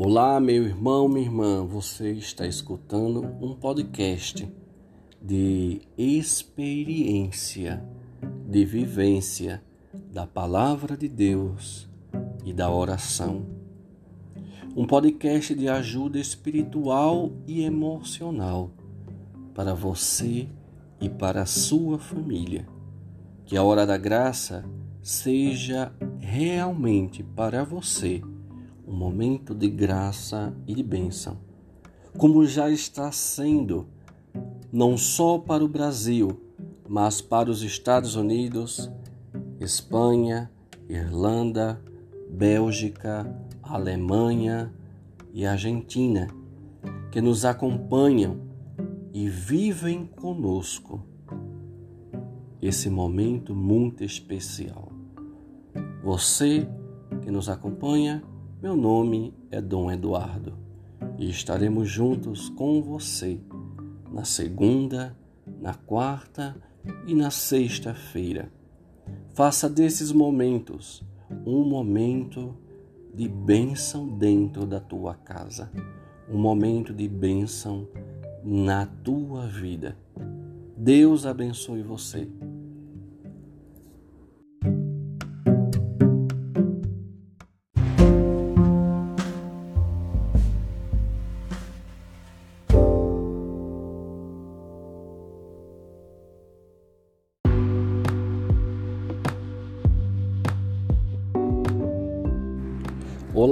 Olá, meu irmão, minha irmã, você está escutando um podcast de experiência, de vivência da palavra de Deus e da oração. Um podcast de ajuda espiritual e emocional para você e para a sua família. Que a hora da graça seja realmente para você um momento de graça e de bênção, como já está sendo, não só para o Brasil, mas para os Estados Unidos, Espanha, Irlanda, Bélgica, Alemanha e Argentina, que nos acompanham e vivem conosco esse momento muito especial. Você que nos acompanha, meu nome é Dom Eduardo e estaremos juntos com você na segunda, na quarta e na sexta-feira. Faça desses momentos um momento de bênção dentro da tua casa, um momento de bênção na tua vida. Deus abençoe você.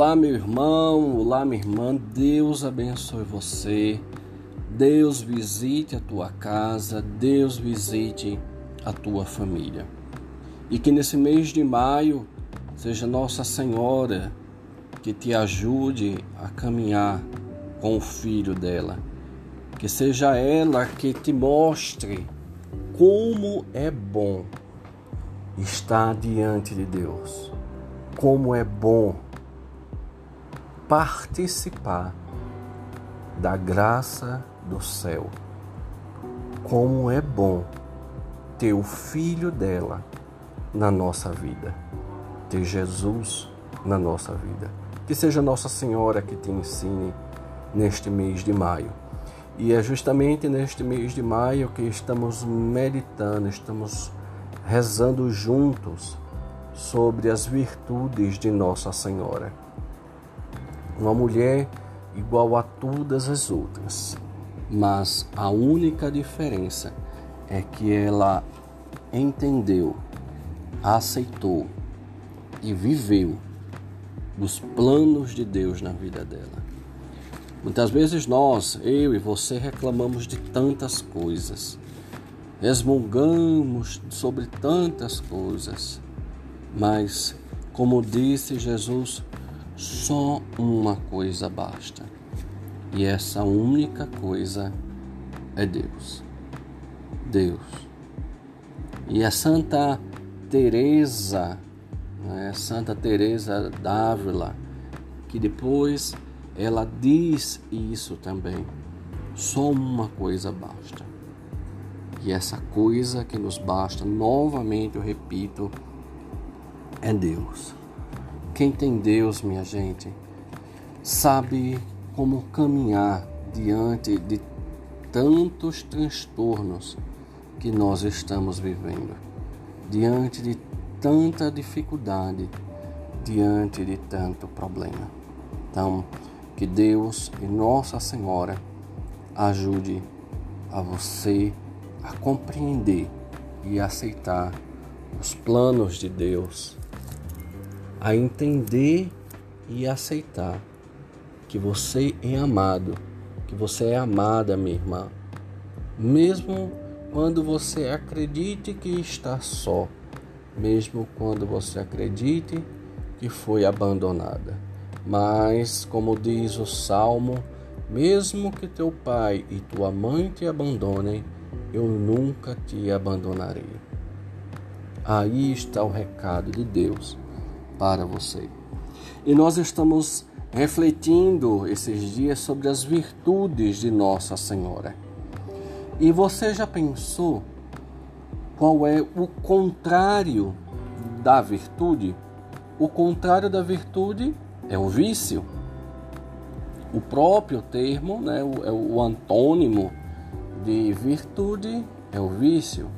Olá, meu irmão, olá, minha irmã, Deus abençoe você, Deus visite a tua casa, Deus visite a tua família. E que nesse mês de maio seja Nossa Senhora que te ajude a caminhar com o filho dela, que seja ela que te mostre como é bom estar diante de Deus, como é bom participar da graça do céu. Como é bom ter o filho dela na nossa vida, ter Jesus na nossa vida. Que seja Nossa Senhora que te ensine neste mês de maio. E é justamente neste mês de maio que estamos meditando, estamos rezando juntos sobre as virtudes de Nossa Senhora uma mulher igual a todas as outras, mas a única diferença é que ela entendeu, aceitou e viveu os planos de Deus na vida dela. Muitas vezes nós, eu e você, reclamamos de tantas coisas, resmungamos sobre tantas coisas, mas, como disse Jesus, só uma coisa basta. E essa única coisa é Deus. Deus. E a Santa Teresa, né, Santa Teresa d'Ávila, que depois ela diz isso também. Só uma coisa basta. E essa coisa que nos basta, novamente eu repito, é Deus. Quem tem Deus, minha gente, sabe como caminhar diante de tantos transtornos que nós estamos vivendo, diante de tanta dificuldade, diante de tanto problema. Então, que Deus e Nossa Senhora ajude a você a compreender e aceitar os planos de Deus a entender e aceitar que você é amado, que você é amada, minha irmã. Mesmo quando você acredite que está só, mesmo quando você acredite que foi abandonada. Mas, como diz o salmo, mesmo que teu pai e tua mãe te abandonem, eu nunca te abandonarei. Aí está o recado de Deus para você. E nós estamos refletindo esses dias sobre as virtudes de Nossa Senhora. E você já pensou qual é o contrário da virtude? O contrário da virtude é o vício. o próprio termo, né, o, é o antônimo de virtude é o vício.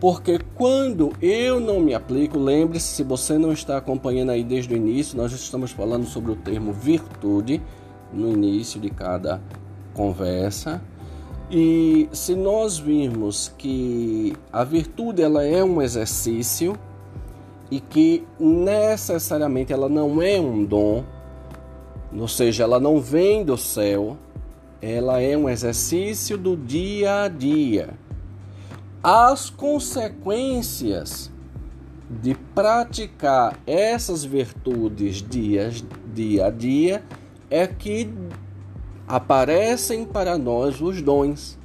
Porque quando eu não me aplico, lembre-se, se você não está acompanhando aí desde o início, nós estamos falando sobre o termo virtude no início de cada conversa. E se nós virmos que a virtude ela é um exercício e que necessariamente ela não é um dom, ou seja, ela não vem do céu, ela é um exercício do dia a dia. As consequências de praticar essas virtudes dia, dia a dia é que aparecem para nós os dons,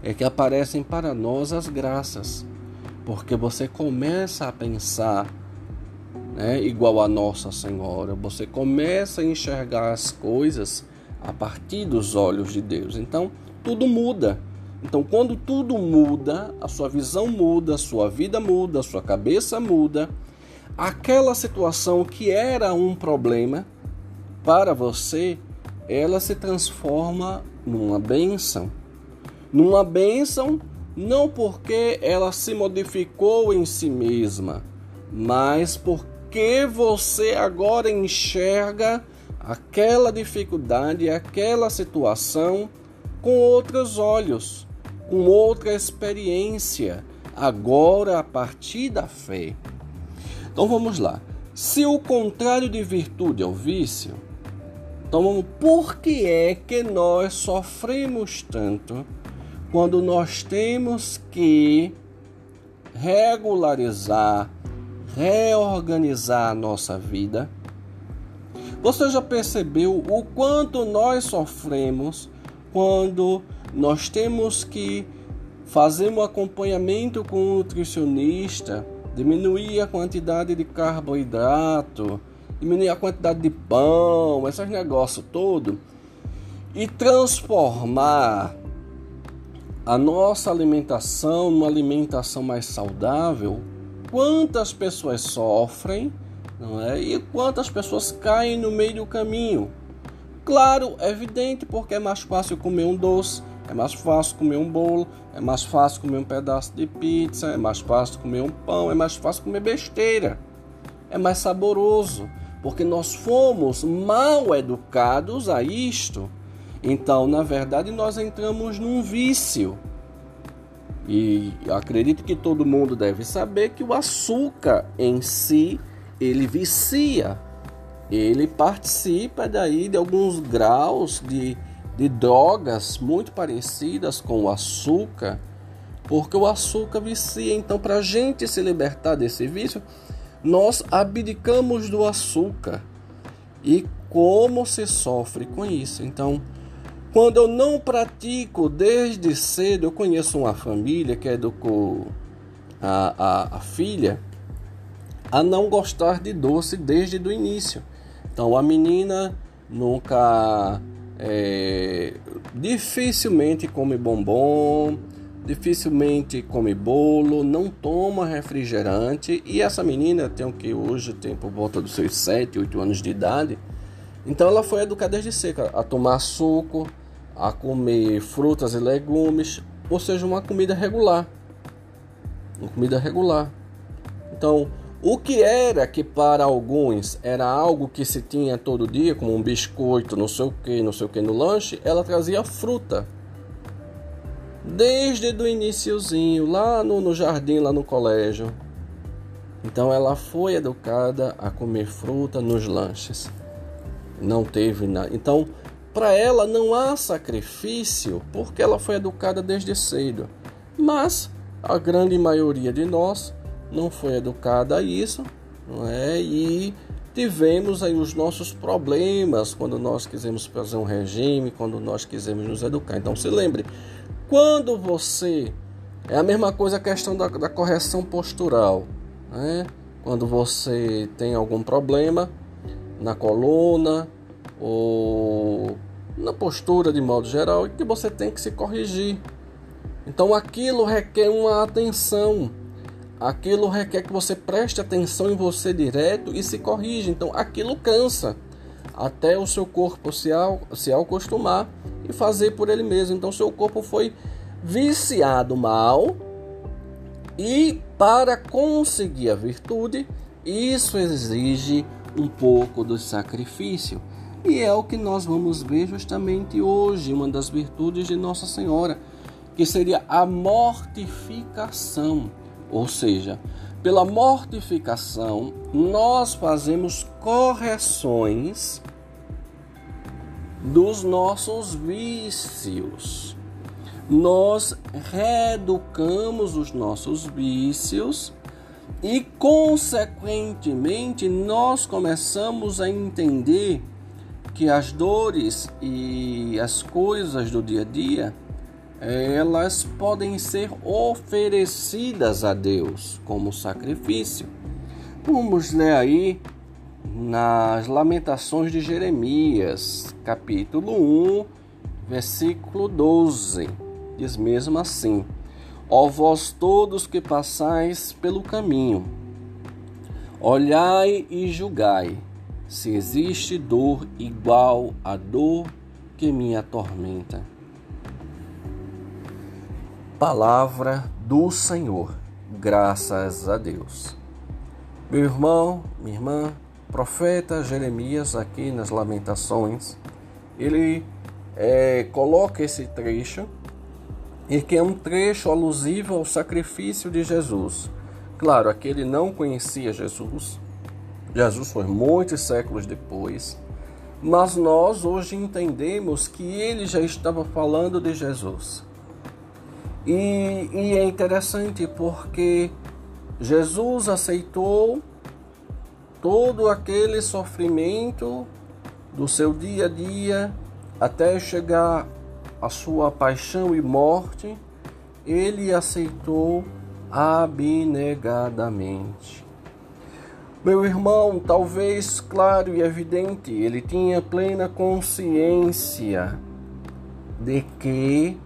é que aparecem para nós as graças, porque você começa a pensar né, igual a Nossa Senhora, você começa a enxergar as coisas a partir dos olhos de Deus. Então, tudo muda. Então, quando tudo muda, a sua visão muda, a sua vida muda, a sua cabeça muda, aquela situação que era um problema para você ela se transforma numa bênção. Numa bênção não porque ela se modificou em si mesma, mas porque você agora enxerga aquela dificuldade, aquela situação com outros olhos, com outra experiência, agora a partir da fé. Então vamos lá. Se o contrário de virtude é o vício, então, por que é que nós sofremos tanto quando nós temos que regularizar, reorganizar a nossa vida? Você já percebeu o quanto nós sofremos quando nós temos que fazer um acompanhamento com um nutricionista, diminuir a quantidade de carboidrato, diminuir a quantidade de pão, esses negócios todo e transformar a nossa alimentação numa alimentação mais saudável, quantas pessoas sofrem, não é? E quantas pessoas caem no meio do caminho. Claro, é evidente, porque é mais fácil comer um doce, é mais fácil comer um bolo, é mais fácil comer um pedaço de pizza, é mais fácil comer um pão, é mais fácil comer besteira. É mais saboroso porque nós fomos mal educados a isto. Então, na verdade, nós entramos num vício. E acredito que todo mundo deve saber que o açúcar em si, ele vicia. Ele participa daí de alguns graus de, de drogas muito parecidas com o açúcar, porque o açúcar vicia. Então, para a gente se libertar desse vício, nós abdicamos do açúcar. E como se sofre com isso? Então, quando eu não pratico desde cedo, eu conheço uma família que educou a, a, a filha a não gostar de doce desde o início. Então, a menina nunca, é, dificilmente come bombom, dificilmente come bolo, não toma refrigerante e essa menina tem o que hoje tem por volta dos seus 7, 8 anos de idade. Então ela foi educada desde seca a tomar suco, a comer frutas e legumes, ou seja, uma comida regular. Uma comida regular. Então, o que era que para alguns era algo que se tinha todo dia, como um biscoito, não sei o que, não sei o que no lanche, ela trazia fruta desde o iniciozinho, lá no, no jardim, lá no colégio. Então ela foi educada a comer fruta nos lanches. Não teve nada. Então, para ela não há sacrifício, porque ela foi educada desde cedo. Mas a grande maioria de nós não foi educada a isso, não é? E tivemos aí os nossos problemas quando nós quisemos fazer um regime, quando nós quisemos nos educar. Então se lembre, quando você. É a mesma coisa a questão da, da correção postural. Né? Quando você tem algum problema na coluna ou na postura de modo geral e que você tem que se corrigir. Então aquilo requer uma atenção. Aquilo requer que você preste atenção em você direto e se corrija. Então aquilo cansa. até o seu corpo se, se acostumar e fazer por ele mesmo. Então, seu corpo foi viciado mal e para conseguir a virtude, isso exige um pouco do sacrifício. E é o que nós vamos ver justamente hoje, uma das virtudes de Nossa Senhora, que seria a mortificação. Ou seja, pela mortificação, nós fazemos correções dos nossos vícios. Nós reeducamos os nossos vícios e, consequentemente, nós começamos a entender que as dores e as coisas do dia a dia elas podem ser oferecidas a Deus como sacrifício. Vamos ler aí nas Lamentações de Jeremias, capítulo 1, versículo 12. Diz mesmo assim: Ó vós todos que passais pelo caminho, olhai e julgai se existe dor igual à dor que me atormenta. Palavra do Senhor, graças a Deus. Meu irmão, minha irmã, profeta Jeremias, aqui nas Lamentações, ele é, coloca esse trecho, e que é um trecho alusivo ao sacrifício de Jesus. Claro, aqui ele não conhecia Jesus, Jesus foi muitos séculos depois, mas nós hoje entendemos que ele já estava falando de Jesus. E, e é interessante porque Jesus aceitou todo aquele sofrimento do seu dia a dia até chegar à sua paixão e morte, ele aceitou abnegadamente. Meu irmão, talvez claro e evidente, ele tinha plena consciência de que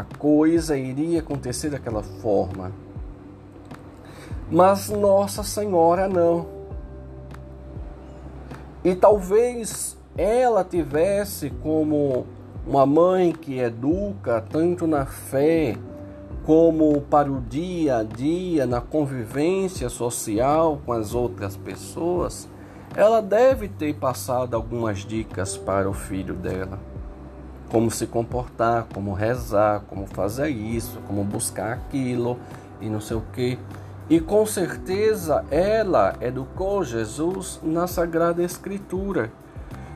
a coisa iria acontecer daquela forma. Mas Nossa Senhora não. E talvez ela tivesse como uma mãe que educa tanto na fé como para o dia a dia, na convivência social com as outras pessoas, ela deve ter passado algumas dicas para o filho dela. Como se comportar, como rezar, como fazer isso, como buscar aquilo e não sei o que. E com certeza ela educou Jesus na Sagrada Escritura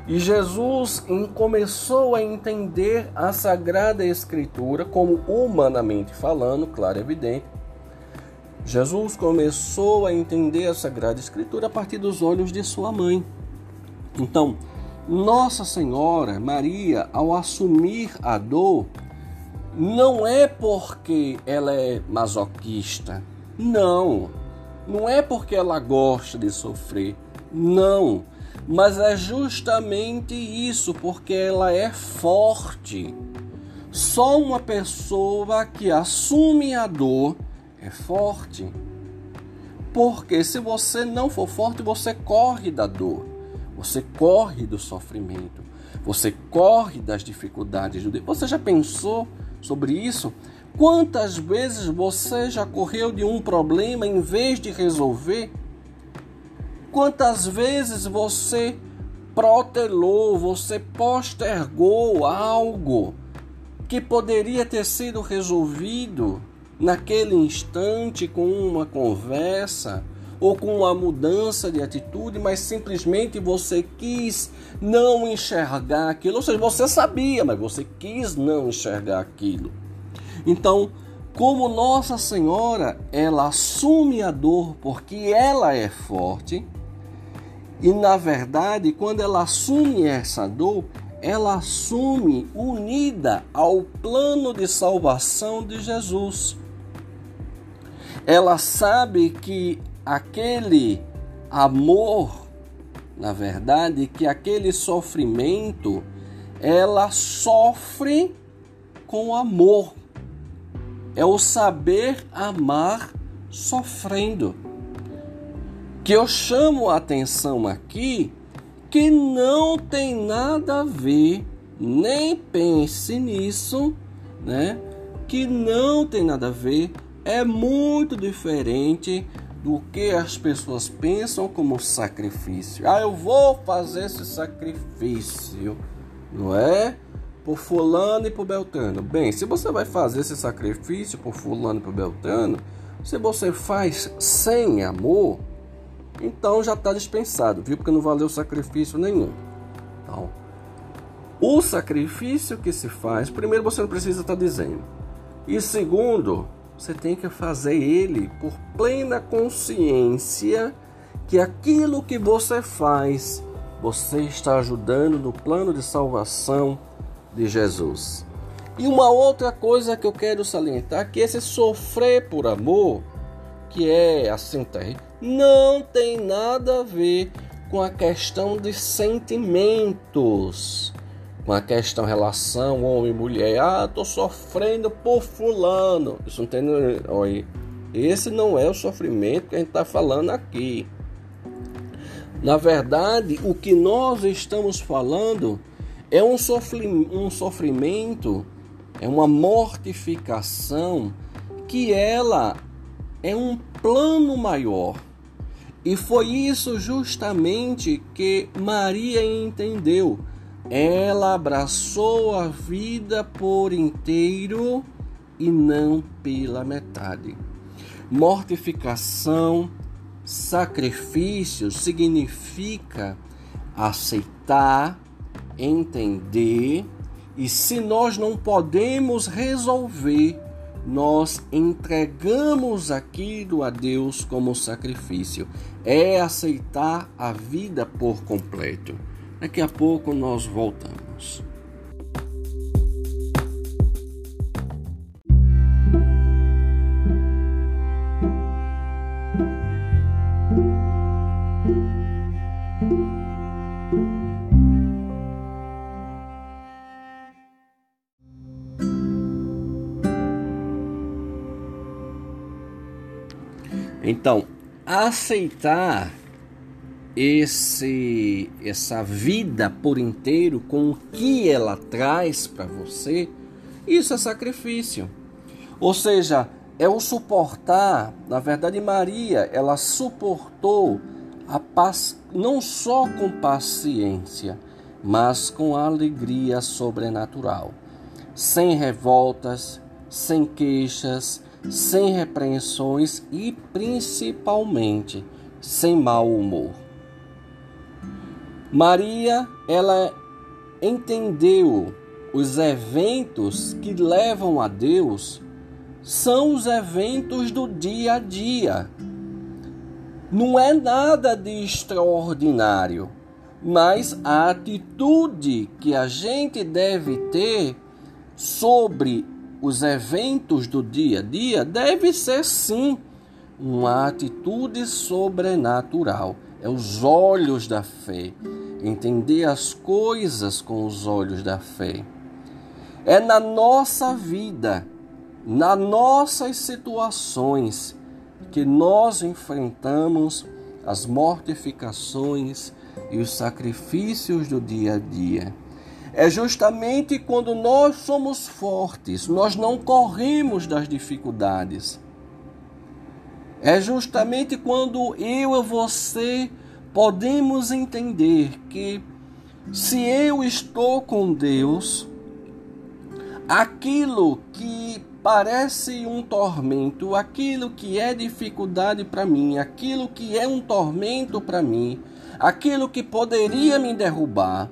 e Jesus começou a entender a Sagrada Escritura como humanamente falando, claro evidente. Jesus começou a entender a Sagrada Escritura a partir dos olhos de sua mãe. Então, Nossa Senhora Maria, ao assumir a dor, não é porque ela é masoquista. Não. Não é porque ela gosta de sofrer. Não mas é justamente isso, porque ela é forte. Só uma pessoa que assume a dor é forte. Porque se você não for forte, você corre da dor, você corre do sofrimento, você corre das dificuldades do Você já pensou sobre isso? Quantas vezes você já correu de um problema em vez de resolver? Quantas vezes você protelou, você postergou algo que poderia ter sido resolvido naquele instante com uma conversa ou com uma mudança de atitude, mas simplesmente você quis não enxergar aquilo. Ou seja, você sabia, mas você quis não enxergar aquilo. Então, como Nossa Senhora, ela assume a dor porque ela é forte e na verdade, quando ela assume essa dor, ela assume unida ao plano de salvação de Jesus. Ela sabe que aquele amor, na verdade, que aquele sofrimento, ela sofre com amor. É o saber amar sofrendo que eu chamo a atenção aqui que não tem nada a ver, nem pense nisso, né? Que não tem nada a ver, é muito diferente do que as pessoas pensam como sacrifício. Ah, eu vou fazer esse sacrifício, não é? Por fulano e por Beltrano. Bem, se você vai fazer esse sacrifício por fulano e por Beltrano, se você faz sem amor, então já está dispensado, viu? Porque não valeu sacrifício nenhum. Então, o sacrifício que se faz, primeiro você não precisa estar tá dizendo. E segundo, você tem que fazer ele por plena consciência que aquilo que você faz, você está ajudando no plano de salvação de Jesus. E uma outra coisa que eu quero salientar que esse sofrer por amor, que é assim terrível, não tem nada a ver com a questão de sentimentos, com a questão relação homem mulher. Ah, tô sofrendo por fulano. Isso não tem, olha, esse não é o sofrimento que a gente está falando aqui. Na verdade, o que nós estamos falando é um, um sofrimento, é uma mortificação que ela é um plano maior e foi isso justamente que Maria entendeu. Ela abraçou a vida por inteiro e não pela metade. Mortificação, sacrifício significa aceitar, entender, e se nós não podemos resolver nós entregamos aquilo a Deus como sacrifício. É aceitar a vida por completo. Daqui a pouco nós voltamos. Então, aceitar esse essa vida por inteiro com o que ela traz para você, isso é sacrifício. Ou seja, é o suportar, na verdade Maria, ela suportou a paz não só com paciência, mas com alegria sobrenatural, sem revoltas, sem queixas, sem repreensões e principalmente sem mau humor. Maria, ela entendeu os eventos que levam a Deus são os eventos do dia a dia. Não é nada de extraordinário, mas a atitude que a gente deve ter sobre os eventos do dia a dia deve ser sim uma atitude sobrenatural. É os olhos da fé. Entender as coisas com os olhos da fé. É na nossa vida, nas nossas situações, que nós enfrentamos as mortificações e os sacrifícios do dia a dia. É justamente quando nós somos fortes, nós não corremos das dificuldades. É justamente quando eu e você podemos entender que se eu estou com Deus, aquilo que parece um tormento, aquilo que é dificuldade para mim, aquilo que é um tormento para mim, aquilo que poderia me derrubar,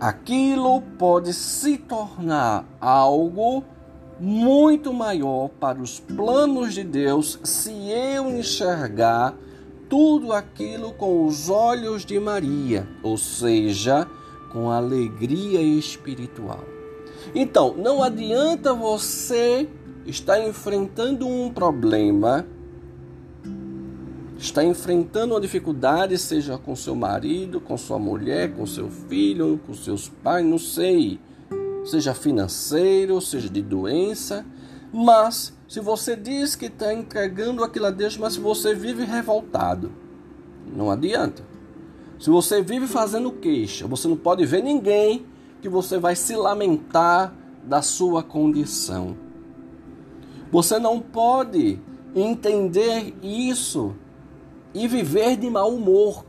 aquilo pode se tornar algo muito maior para os planos de Deus se eu enxergar tudo aquilo com os olhos de Maria, ou seja, com alegria espiritual. Então, não adianta você estar enfrentando um problema está enfrentando uma dificuldade, seja com seu marido, com sua mulher, com seu filho, com seus pais, não sei, seja financeiro, seja de doença, mas se você diz que está entregando aquilo a Deus, mas você vive revoltado, não adianta. Se você vive fazendo queixa, você não pode ver ninguém que você vai se lamentar da sua condição. Você não pode entender isso e viver de mau humor.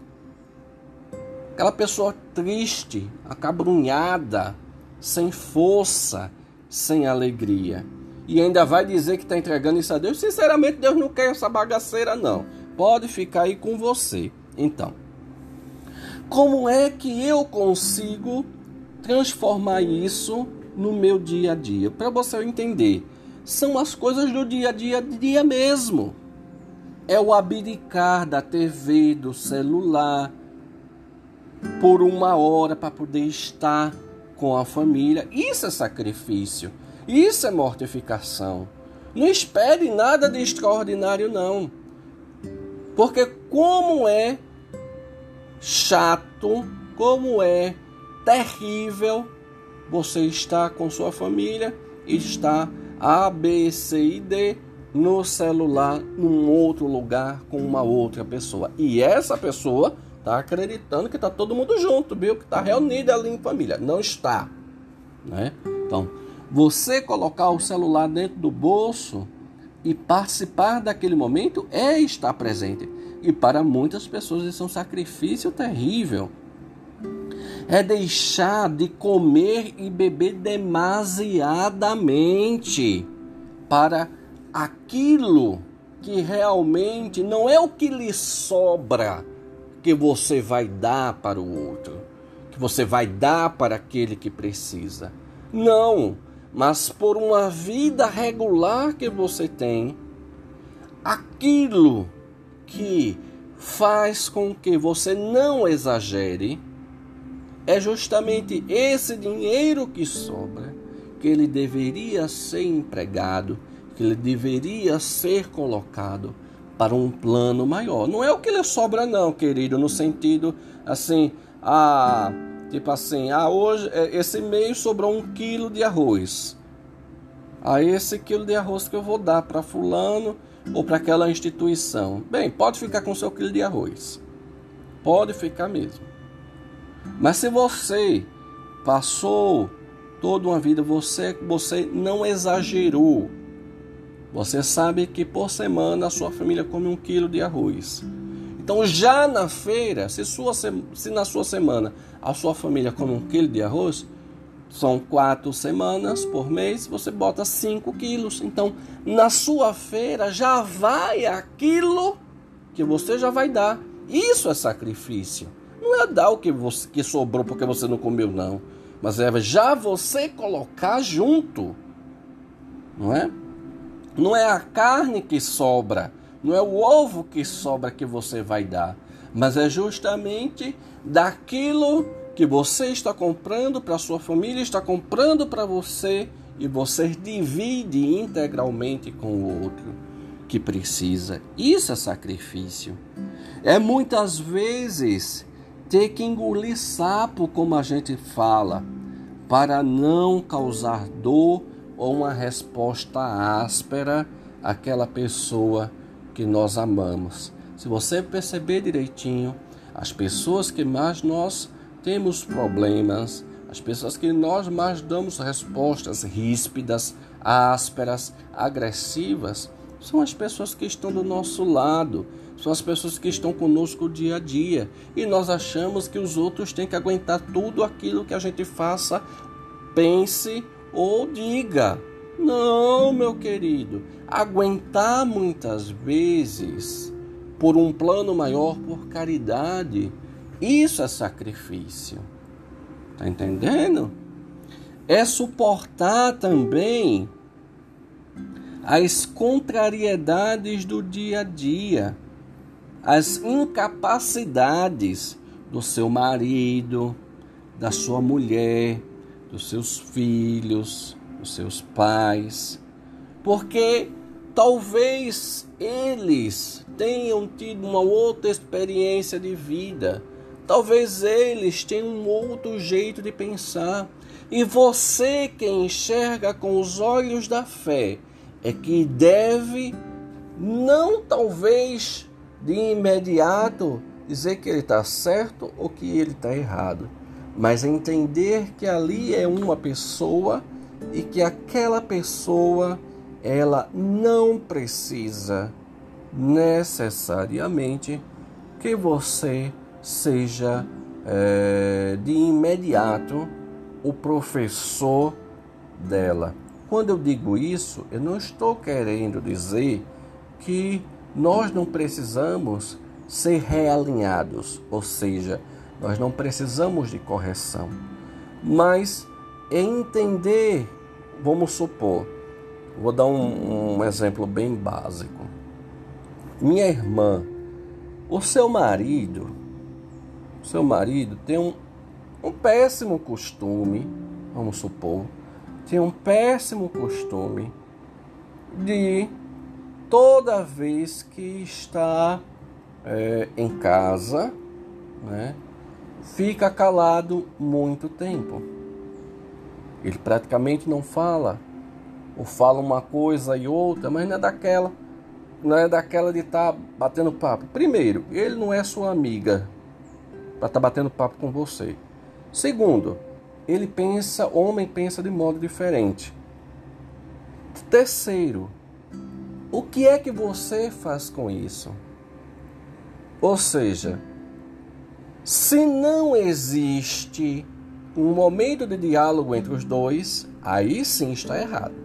Aquela pessoa triste, acabrunhada, sem força, sem alegria. E ainda vai dizer que está entregando isso a Deus. Sinceramente, Deus não quer essa bagaceira, não. Pode ficar aí com você. Então, como é que eu consigo transformar isso no meu dia a dia? Para você entender, são as coisas do dia a dia, dia mesmo. É o abdicar da TV, do celular, por uma hora para poder estar com a família. Isso é sacrifício. Isso é mortificação. Não espere nada de extraordinário, não. Porque como é chato, como é terrível você estar com sua família e estar A, B, C e D no celular num outro lugar com uma outra pessoa. E essa pessoa está acreditando que está todo mundo junto, viu? Que está reunida ali em família. Não está. Né? Então, você colocar o celular dentro do bolso e participar daquele momento é estar presente. E para muitas pessoas isso é um sacrifício terrível. É deixar de comer e beber demasiadamente para aquilo que realmente não é o que lhe sobra que você vai dar para o outro, que você vai dar para aquele que precisa. Não, mas por uma vida regular que você tem, aquilo que faz com que você não exagere é justamente esse dinheiro que sobra que ele deveria ser empregado, que ele deveria ser colocado para um plano maior. Não é o que lhe sobra não, querido, no sentido assim, ah, tipo assim, ah, hoje é, esse mês sobrou um quilo de arroz. Ah, esse quilo de arroz que eu vou dar para fulano ou para aquela instituição. Bem, pode ficar com seu quilo de arroz. Pode ficar mesmo. Mas se você passou toda uma vida, você, você não exagerou. Você sabe que por semana a sua família come um quilo de arroz. Então, já na feira, se, sua, se na sua semana a sua família come um quilo de arroz, são quatro semanas por mês, você bota cinco quilos. Então, na sua feira já vai aquilo que você já vai dar. Isso é sacrifício. Não é dar o que, você, que sobrou porque você não comeu, não. Mas é já você colocar junto. Não é? Não é a carne que sobra. Não é o ovo que sobra que você vai dar. Mas é justamente daquilo que você está comprando para sua família, está comprando para você e você divide integralmente com o outro que precisa. Isso é sacrifício. É muitas vezes ter que engolir sapo, como a gente fala, para não causar dor ou uma resposta áspera àquela pessoa que nós amamos. Se você perceber direitinho, as pessoas que mais nós temos problemas, as pessoas que nós mais damos respostas ríspidas, ásperas, agressivas, são as pessoas que estão do nosso lado, são as pessoas que estão conosco dia a dia. E nós achamos que os outros têm que aguentar tudo aquilo que a gente faça, pense ou diga. Não, meu querido. Aguentar muitas vezes por um plano maior, por caridade, isso é sacrifício. Tá entendendo? É suportar também as contrariedades do dia a dia, as incapacidades do seu marido, da sua mulher, dos seus filhos, dos seus pais, porque talvez eles tenham tido uma outra experiência de vida Talvez eles tenham um outro jeito de pensar. E você que enxerga com os olhos da fé é que deve, não talvez de imediato, dizer que ele está certo ou que ele está errado, mas entender que ali é uma pessoa e que aquela pessoa ela não precisa necessariamente que você seja é, de imediato o professor dela. Quando eu digo isso, eu não estou querendo dizer que nós não precisamos ser realinhados, ou seja, nós não precisamos de correção, mas entender, vamos supor, vou dar um, um exemplo bem básico. Minha irmã, o seu marido, o seu marido tem um, um péssimo costume, vamos supor, tem um péssimo costume de toda vez que está é, em casa, né, fica calado muito tempo. Ele praticamente não fala, ou fala uma coisa e outra, mas não é daquela, não é daquela de estar tá batendo papo. Primeiro, ele não é sua amiga para estar tá batendo papo com você. Segundo, ele pensa, homem pensa de modo diferente. Terceiro, o que é que você faz com isso? Ou seja, se não existe um momento de diálogo entre os dois, aí sim está errado.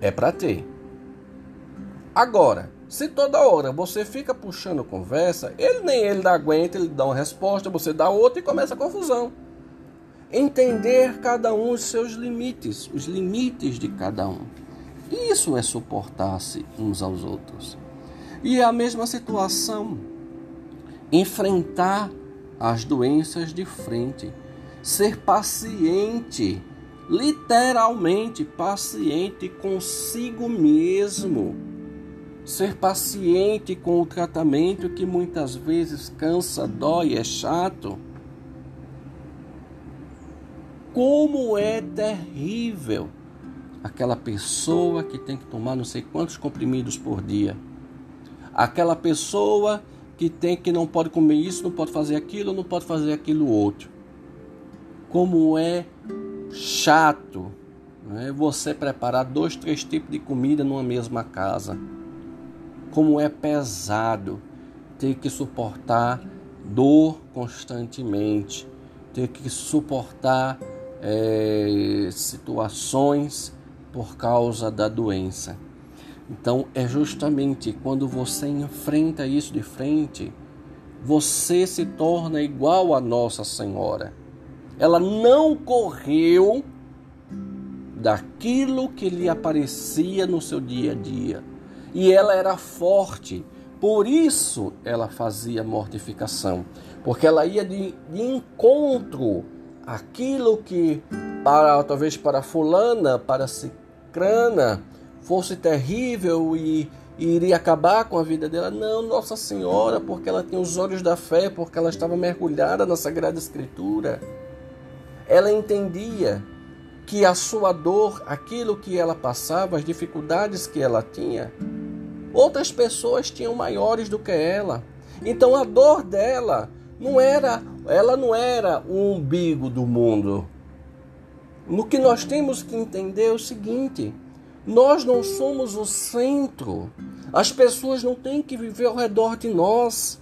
É para ter. Agora, se toda hora você fica puxando conversa, ele nem ele aguenta, ele dá uma resposta, você dá outra e começa a confusão. Entender cada um os seus limites, os limites de cada um. Isso é suportar-se uns aos outros. E é a mesma situação enfrentar as doenças de frente, ser paciente, literalmente paciente consigo mesmo, ser paciente com o tratamento que muitas vezes cansa, dói, é chato. Como é terrível aquela pessoa que tem que tomar não sei quantos comprimidos por dia. Aquela pessoa que tem que não pode comer isso, não pode fazer aquilo, não pode fazer aquilo outro. Como é chato né? você preparar dois, três tipos de comida numa mesma casa. Como é pesado ter que suportar dor constantemente, ter que suportar é, situações por causa da doença. Então é justamente quando você enfrenta isso de frente, você se torna igual a Nossa Senhora. Ela não correu daquilo que lhe aparecia no seu dia a dia. E ela era forte, por isso ela fazia mortificação, porque ela ia de, de encontro àquilo que para talvez para fulana, para cicrana, fosse terrível e, e iria acabar com a vida dela. Não, Nossa Senhora, porque ela tem os olhos da fé, porque ela estava mergulhada na Sagrada Escritura. Ela entendia que a sua dor, aquilo que ela passava, as dificuldades que ela tinha, outras pessoas tinham maiores do que ela. Então a dor dela não era, ela não era o umbigo do mundo. No que nós temos que entender é o seguinte: nós não somos o centro. As pessoas não têm que viver ao redor de nós.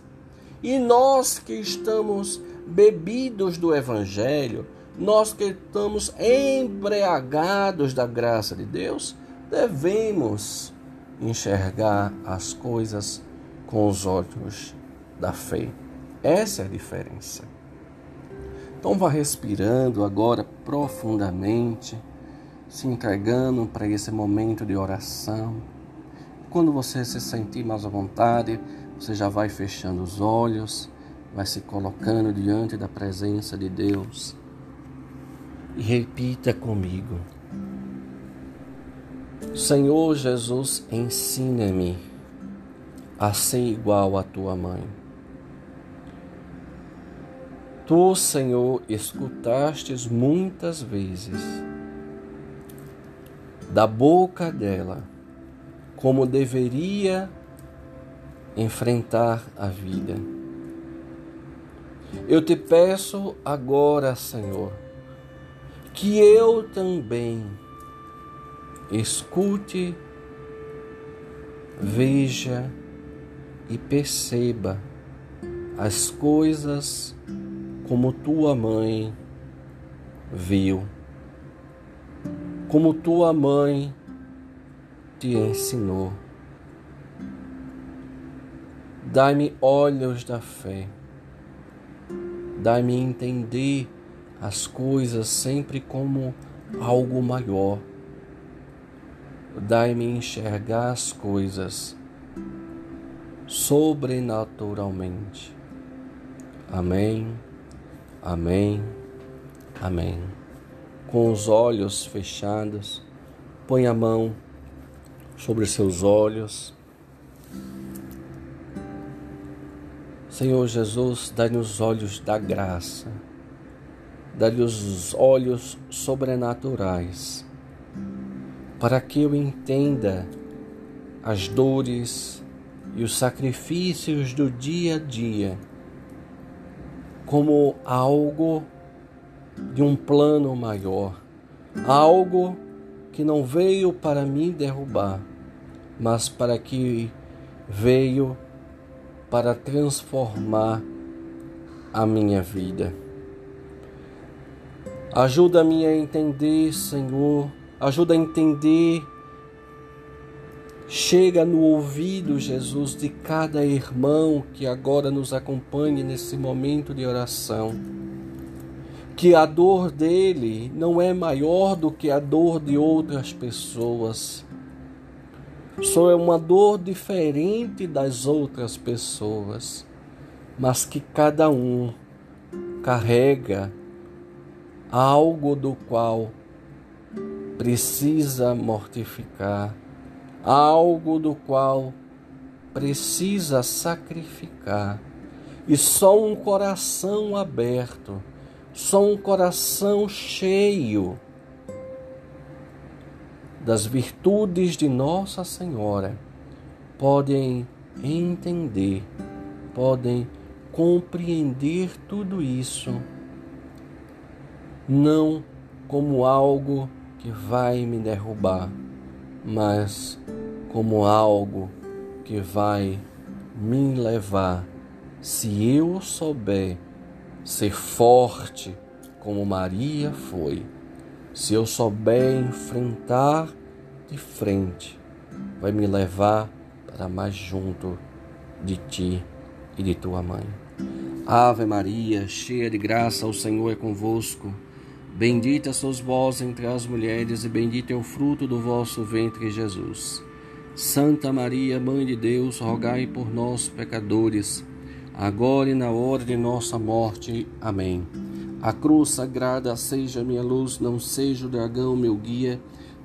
E nós que estamos bebidos do Evangelho, nós que estamos embriagados da graça de Deus, devemos enxergar as coisas com os olhos da fé. Essa é a diferença. Então vá respirando agora profundamente se entregando para esse momento de oração. Quando você se sentir mais à vontade, você já vai fechando os olhos, vai se colocando diante da presença de Deus. E repita comigo: Senhor Jesus, ensina-me a ser igual à tua mãe. Tu, Senhor, escutastes muitas vezes da boca dela como deveria enfrentar a vida. Eu te peço agora, Senhor, que eu também escute, veja e perceba as coisas como tua mãe viu, como tua mãe te ensinou. Dai-me olhos da fé, dai-me entender as coisas sempre como algo maior. Dai-me enxergar as coisas sobrenaturalmente. Amém, amém, amém. Com os olhos fechados, põe a mão sobre seus olhos. Senhor Jesus, dá-nos olhos da graça dá-lhe os olhos sobrenaturais, para que eu entenda as dores e os sacrifícios do dia a dia como algo de um plano maior, algo que não veio para me derrubar, mas para que veio para transformar a minha vida. Ajuda-me a entender, Senhor. Ajuda a entender. Chega no ouvido, Jesus, de cada irmão que agora nos acompanhe nesse momento de oração. Que a dor dele não é maior do que a dor de outras pessoas. Só é uma dor diferente das outras pessoas, mas que cada um carrega algo do qual precisa mortificar, algo do qual precisa sacrificar. E só um coração aberto, só um coração cheio das virtudes de Nossa Senhora podem entender, podem compreender tudo isso não como algo que vai me derrubar, mas como algo que vai me levar, se eu souber ser forte como Maria foi, se eu souber enfrentar de frente, vai me levar para mais junto de ti e de tua mãe. Ave Maria, cheia de graça, o Senhor é convosco. Bendita sois vós entre as mulheres, e bendito é o fruto do vosso ventre, Jesus. Santa Maria, Mãe de Deus, rogai por nós, pecadores, agora e na hora de nossa morte. Amém. A cruz sagrada seja minha luz, não seja o dragão meu guia.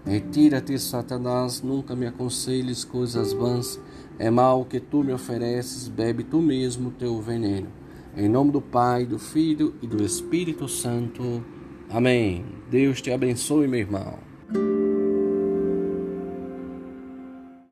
Retira-te, Satanás, nunca me aconselhes coisas vãs. É mal que tu me ofereces, bebe tu mesmo teu veneno. Em nome do Pai, do Filho e do Espírito Santo. Amém. Deus te abençoe, meu irmão.